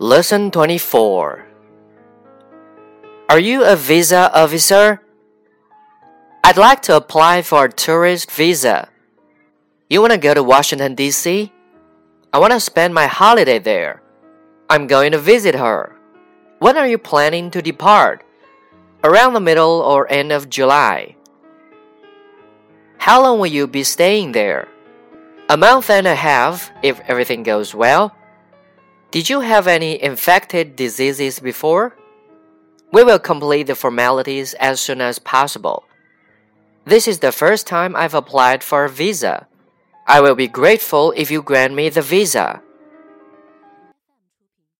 Lesson 24 Are you a visa officer? I'd like to apply for a tourist visa. You want to go to Washington, D.C.? I want to spend my holiday there. I'm going to visit her. When are you planning to depart? Around the middle or end of July. How long will you be staying there? A month and a half if everything goes well. Did you have any infected diseases before? We will complete the formalities as soon as possible. This is the first time I've applied for a visa. I will be grateful if you grant me the visa.